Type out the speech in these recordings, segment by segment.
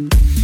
Mm-hmm.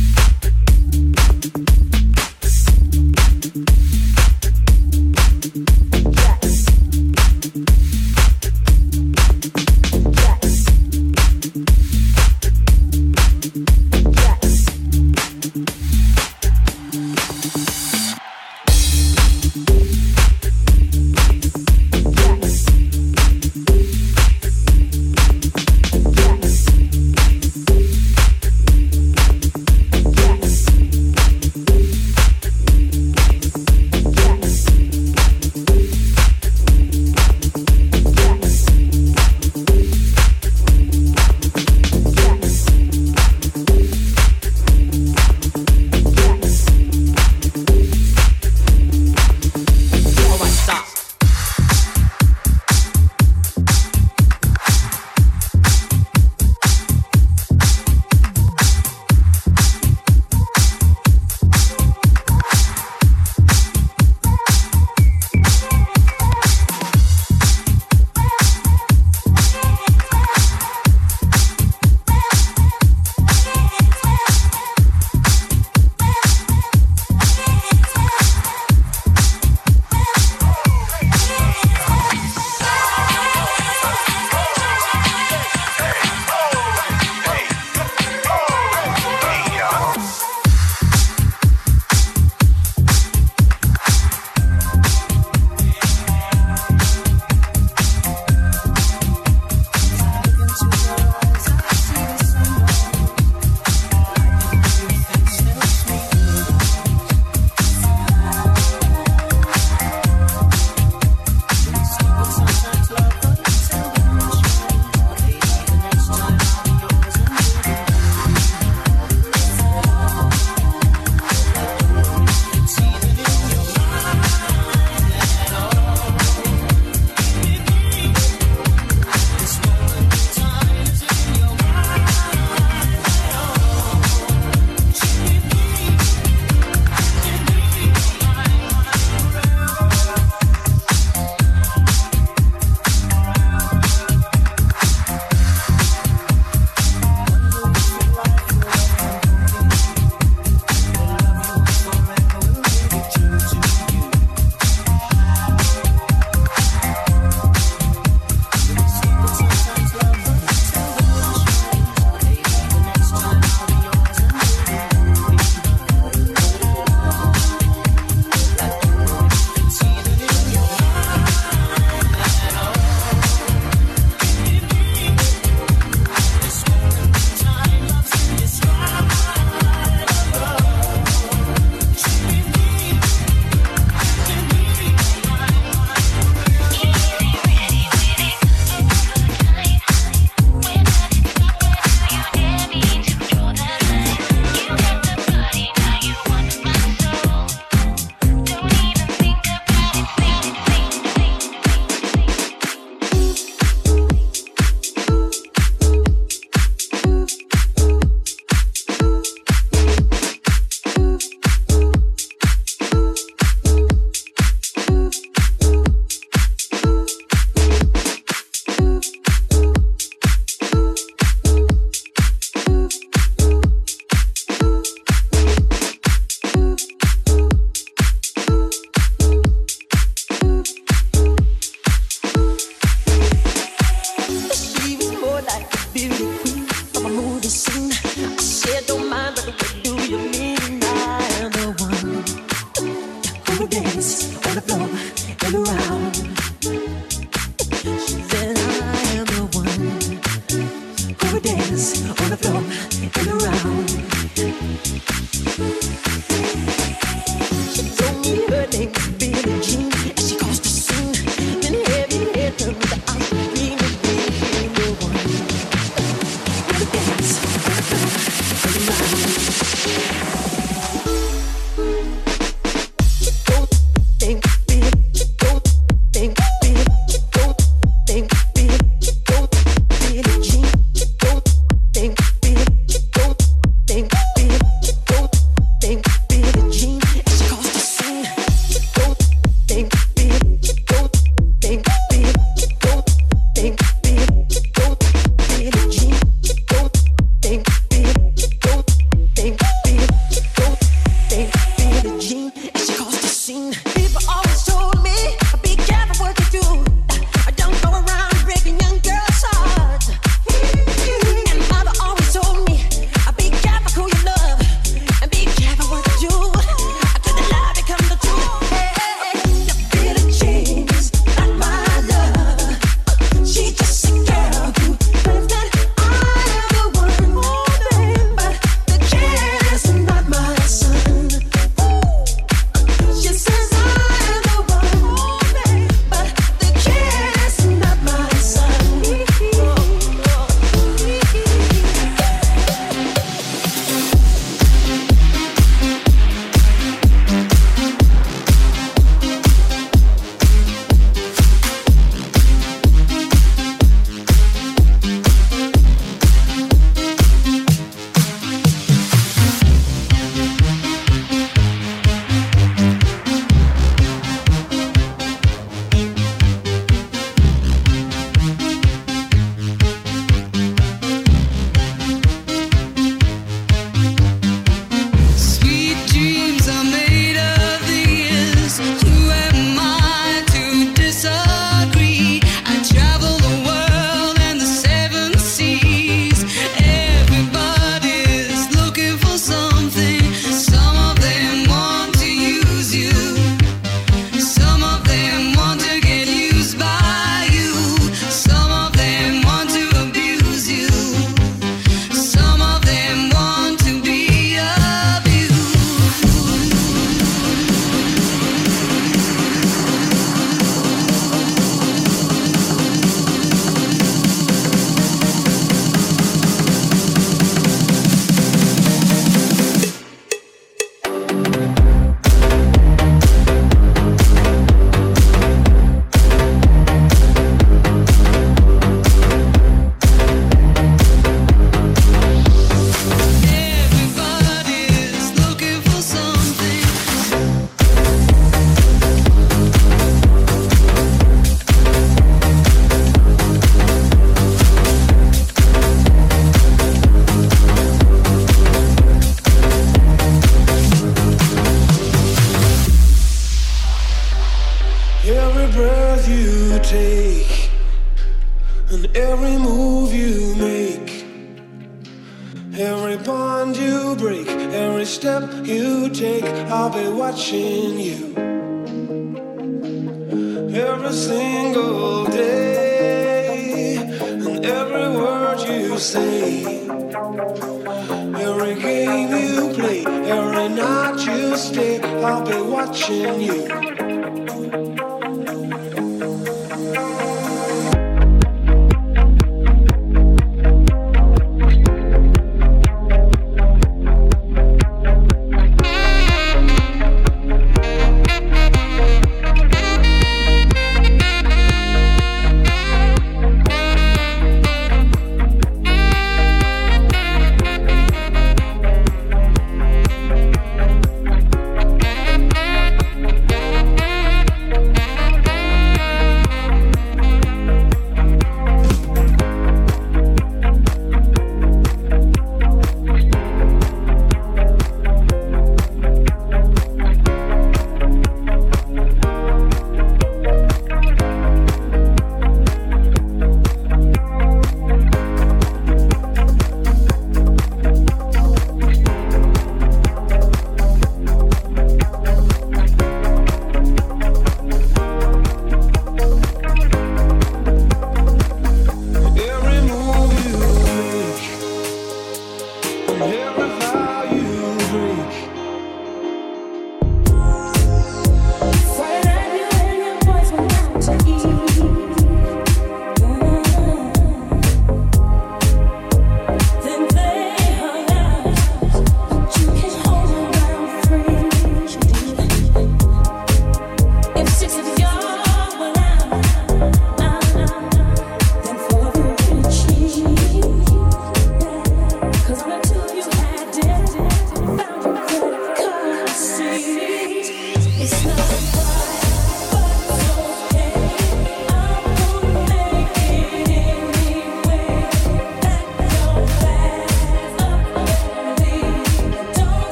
You stay, I'll be watching you.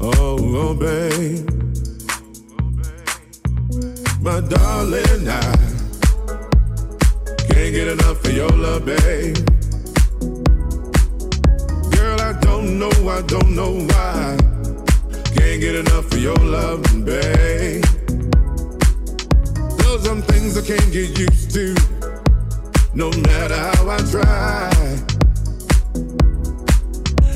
Oh, oh, babe. My darling, I can't get enough of your love, babe. Girl, I don't know, I don't know why. Can't get enough of your love, babe. Things I can't get used to, no matter how I try.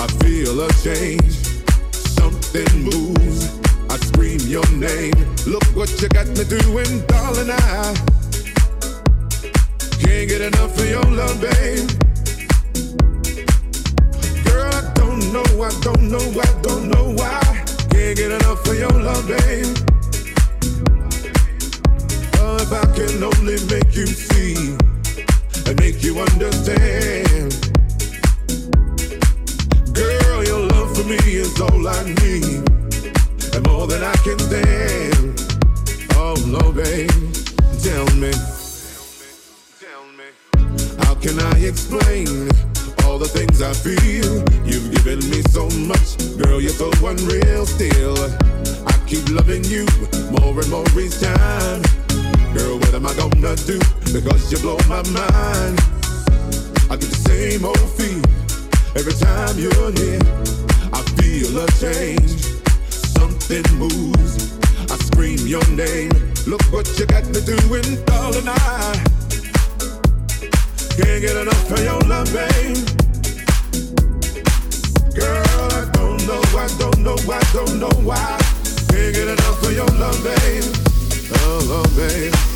I feel a change. Something moves. I scream your name. Look what you got me doing, darling. I can't get enough of your love, babe. Girl, I don't know, I don't know, I don't know why. Can't get enough of your love, babe. Oh, if I can only make you see and make you understand. For me is all I need, and more than I can stand. Oh no, babe, tell me, how can I explain all the things I feel? You've given me so much, girl, you're so unreal. Still, I keep loving you more and more each time. Girl, what am I gonna do? Because you blow my mind. I get the same old feel every time you're here. Feel a change. Something moves. I scream your name. Look what you got me doing, darling. I can't get enough of your love, babe. Girl, I don't know, I don't know, I don't know why. Can't get enough of your love, babe. Oh, oh babe.